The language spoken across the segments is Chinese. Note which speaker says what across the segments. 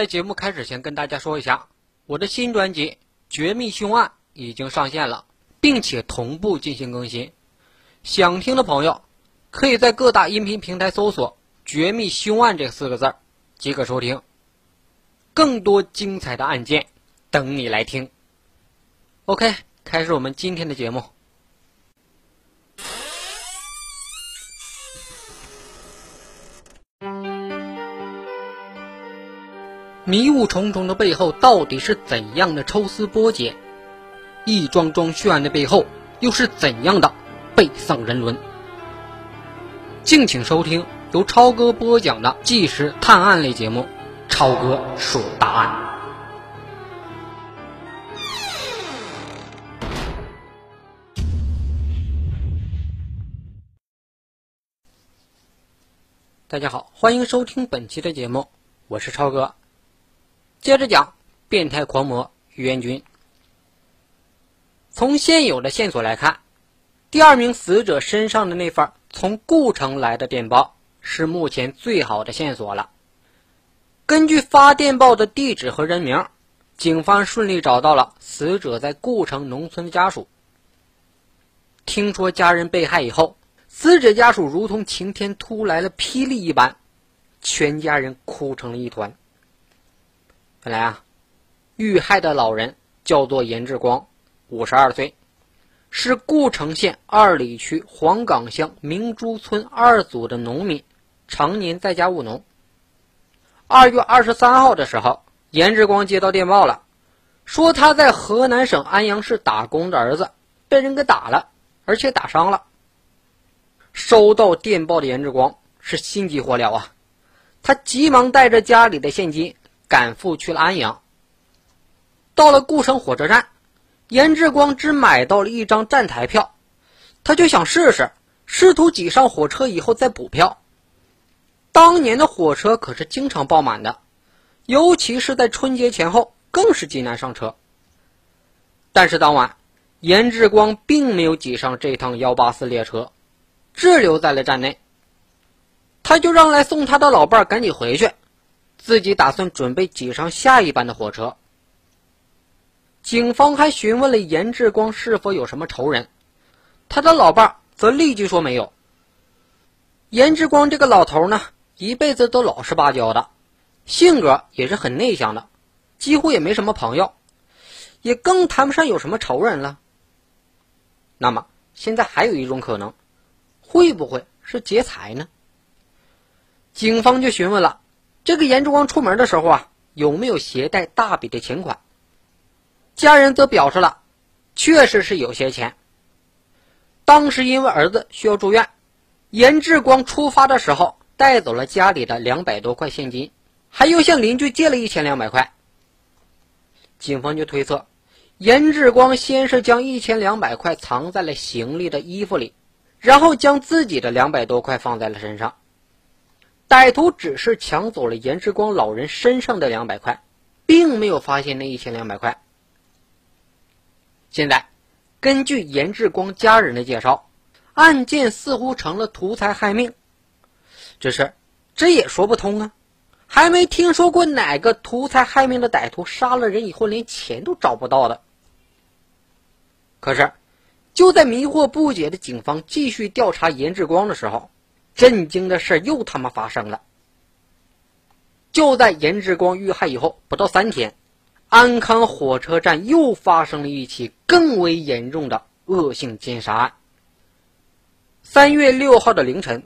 Speaker 1: 在节目开始前，跟大家说一下，我的新专辑《绝密凶案》已经上线了，并且同步进行更新。想听的朋友，可以在各大音频平台搜索“绝密凶案”这四个字儿，即可收听。更多精彩的案件等你来听。OK，开始我们今天的节目。迷雾重重的背后，到底是怎样的抽丝剥茧？一桩桩血案的背后，又是怎样的背丧人伦？敬请收听由超哥播讲的纪实探案类节目《超哥说大案》。大家好，欢迎收听本期的节目，我是超哥。接着讲，变态狂魔袁军。从现有的线索来看，第二名死者身上的那份从故城来的电报是目前最好的线索了。根据发电报的地址和人名，警方顺利找到了死者在故城农村的家属。听说家人被害以后，死者家属如同晴天突来了霹雳一般，全家人哭成了一团。原来啊，遇害的老人叫做严志光，五十二岁，是故城县二里区黄岗乡明珠村二组的农民，常年在家务农。二月二十三号的时候，严志光接到电报了，说他在河南省安阳市打工的儿子被人给打了，而且打伤了。收到电报的严志光是心急火燎啊，他急忙带着家里的现金。赶赴去了安阳。到了固城火车站，严志光只买到了一张站台票，他就想试试，试图挤上火车以后再补票。当年的火车可是经常爆满的，尤其是在春节前后，更是极难上车。但是当晚，严志光并没有挤上这趟幺八四列车，滞留在了站内。他就让来送他的老伴赶紧回去。自己打算准备挤上下一班的火车。警方还询问了严志光是否有什么仇人，他的老伴则立即说没有。严志光这个老头呢，一辈子都老实巴交的，性格也是很内向的，几乎也没什么朋友，也更谈不上有什么仇人了。那么现在还有一种可能，会不会是劫财呢？警方就询问了。这个严志光出门的时候啊，有没有携带大笔的钱款？家人则表示了，确实是有些钱。当时因为儿子需要住院，严志光出发的时候带走了家里的两百多块现金，还又向邻居借了一千两百块。警方就推测，严志光先是将一千两百块藏在了行李的衣服里，然后将自己的两百多块放在了身上。歹徒只是抢走了严志光老人身上的两百块，并没有发现那一千两百块。现在，根据严志光家人的介绍，案件似乎成了图财害命。只是，这也说不通啊！还没听说过哪个图财害命的歹徒杀了人以后连钱都找不到的。可是，就在迷惑不解的警方继续调查严志光的时候。震惊的事又他妈发生了！就在严志光遇害以后不到三天，安康火车站又发生了一起更为严重的恶性奸杀案。三月六号的凌晨，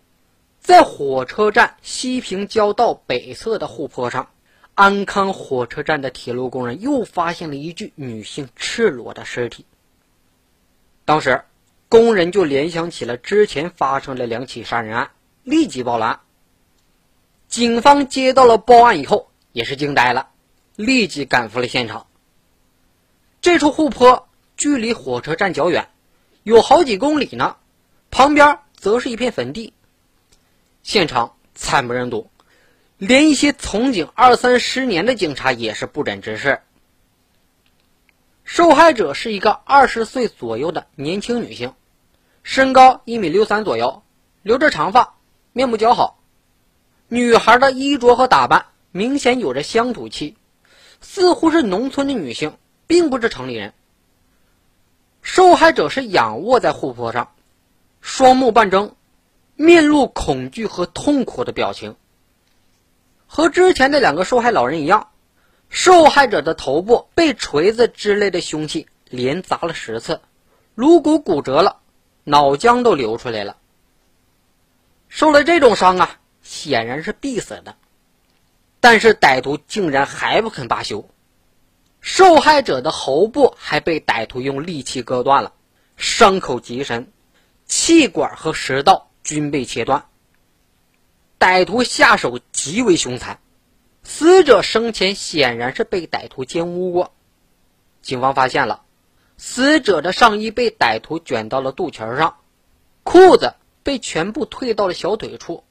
Speaker 1: 在火车站西平交道北侧的护坡上，安康火车站的铁路工人又发现了一具女性赤裸的尸体。当时，工人就联想起了之前发生的两起杀人案。立即报了案。警方接到了报案以后，也是惊呆了，立即赶赴了现场。这处护坡距离火车站较远，有好几公里呢，旁边则是一片坟地。现场惨不忍睹，连一些从警二三十年的警察也是不忍直视。受害者是一个二十岁左右的年轻女性，身高一米六三左右，留着长发。面目姣好，女孩的衣着和打扮明显有着乡土气，似乎是农村的女性，并不是城里人。受害者是仰卧在护坡上，双目半睁，面露恐惧和痛苦的表情。和之前的两个受害老人一样，受害者的头部被锤子之类的凶器连砸了十次，颅骨骨折了，脑浆都流出来了。受了这种伤啊，显然是必死的。但是歹徒竟然还不肯罢休，受害者的喉部还被歹徒用利器割断了，伤口极深，气管和食道均被切断。歹徒下手极为凶残，死者生前显然是被歹徒奸污过。警方发现了，死者的上衣被歹徒卷到了肚脐上，裤子。被全部退到了小腿处，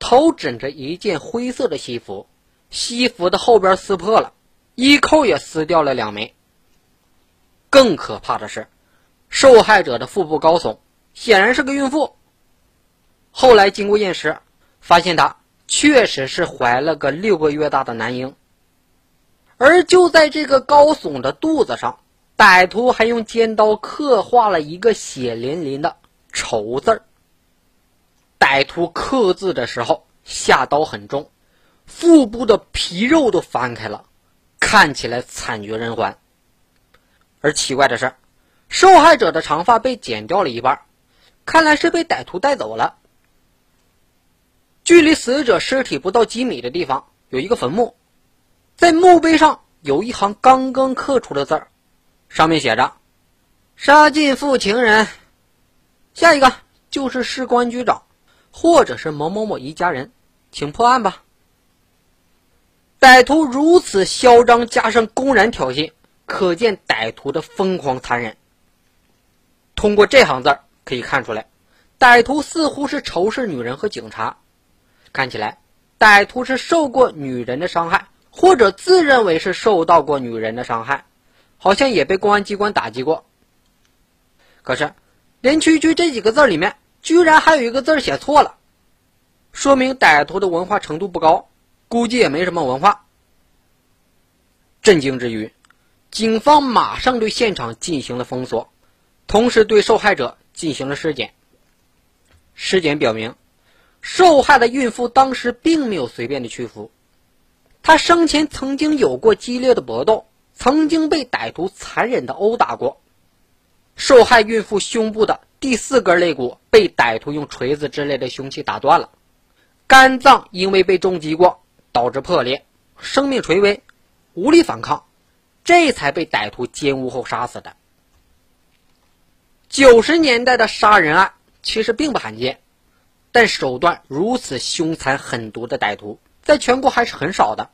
Speaker 1: 头枕着一件灰色的西服，西服的后边撕破了，衣扣也撕掉了两枚。更可怕的是，受害者的腹部高耸，显然是个孕妇。后来经过验尸，发现她确实是怀了个六个月大的男婴。而就在这个高耸的肚子上，歹徒还用尖刀刻画了一个血淋淋的“丑”字儿。歹徒刻字的时候下刀很重，腹部的皮肉都翻开了，看起来惨绝人寰。而奇怪的是，受害者的长发被剪掉了一半，看来是被歹徒带走了。距离死者尸体不到几米的地方有一个坟墓，在墓碑上有一行刚刚刻出的字儿，上面写着：“杀尽负情人。”下一个就是市公安局长。或者是某某某一家人，请破案吧。歹徒如此嚣张，加上公然挑衅，可见歹徒的疯狂残忍。通过这行字可以看出来，歹徒似乎是仇视女人和警察。看起来，歹徒是受过女人的伤害，或者自认为是受到过女人的伤害，好像也被公安机关打击过。可是，连区区这几个字里面。居然还有一个字写错了，说明歹徒的文化程度不高，估计也没什么文化。震惊之余，警方马上对现场进行了封锁，同时对受害者进行了尸检。尸检表明，受害的孕妇当时并没有随便的屈服，她生前曾经有过激烈的搏斗，曾经被歹徒残忍的殴打过。受害孕妇胸部的。第四根肋骨被歹徒用锤子之类的凶器打断了，肝脏因为被重击过导致破裂，生命垂危，无力反抗，这才被歹徒奸污后杀死的。九十年代的杀人案其实并不罕见，但手段如此凶残狠毒的歹徒在全国还是很少的。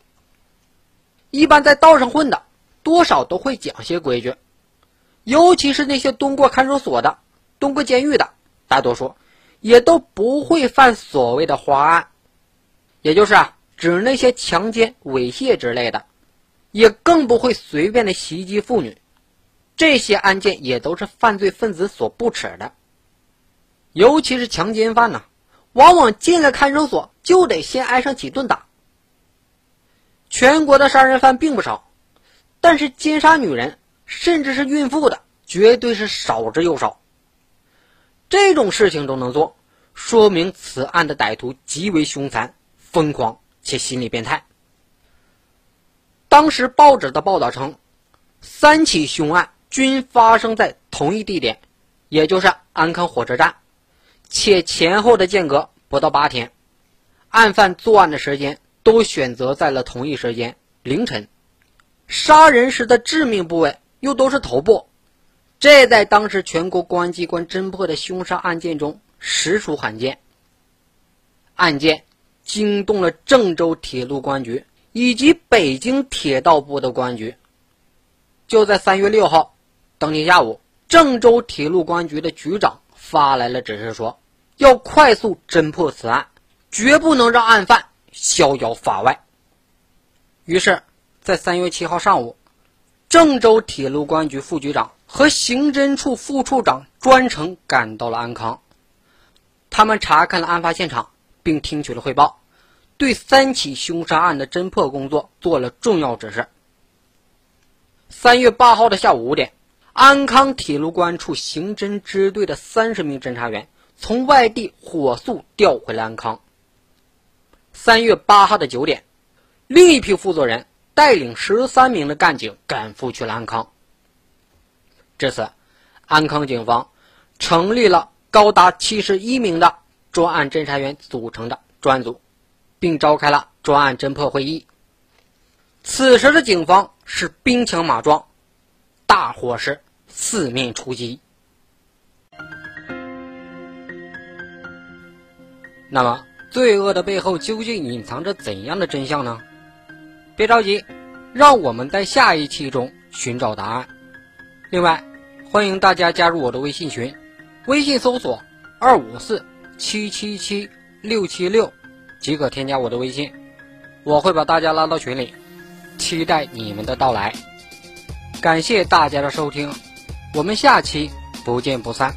Speaker 1: 一般在道上混的，多少都会讲些规矩，尤其是那些蹲过看守所的。蹲过监狱的大多数也都不会犯所谓的花案，也就是啊，指那些强奸、猥亵之类的，也更不会随便的袭击妇女。这些案件也都是犯罪分子所不耻的，尤其是强奸犯呢，往往进了看守所就得先挨上几顿打。全国的杀人犯并不少，但是奸杀女人，甚至是孕妇的，绝对是少之又少。这种事情都能做，说明此案的歹徒极为凶残、疯狂且心理变态。当时报纸的报道称，三起凶案均发生在同一地点，也就是安康火车站，且前后的间隔不到八天。案犯作案的时间都选择在了同一时间凌晨，杀人时的致命部位又都是头部。这在当时全国公安机关侦破的凶杀案件中实属罕见。案件惊动了郑州铁路公安局以及北京铁道部的公安局。就在三月六号当天下午，郑州铁路公安局的局长发来了指示，说要快速侦破此案，绝不能让案犯逍遥法外。于是，在三月七号上午，郑州铁路公安局副局长。和刑侦处副处长专程赶到了安康，他们查看了案发现场，并听取了汇报，对三起凶杀案的侦破工作做了重要指示。三月八号的下午五点，安康铁路公安处刑侦支队的三十名侦查员从外地火速调回了安康。三月八号的九点，另一批负责人带领十三名的干警赶赴去了安康。至此，安康警方成立了高达七十一名的专案侦查员组成的专案组，并召开了专案侦破会议。此时的警方是兵强马壮，大伙是四面出击。那么，罪恶的背后究竟隐藏着怎样的真相呢？别着急，让我们在下一期中寻找答案。另外，欢迎大家加入我的微信群，微信搜索二五四七七七六七六即可添加我的微信，我会把大家拉到群里。期待你们的到来，感谢大家的收听，我们下期不见不散。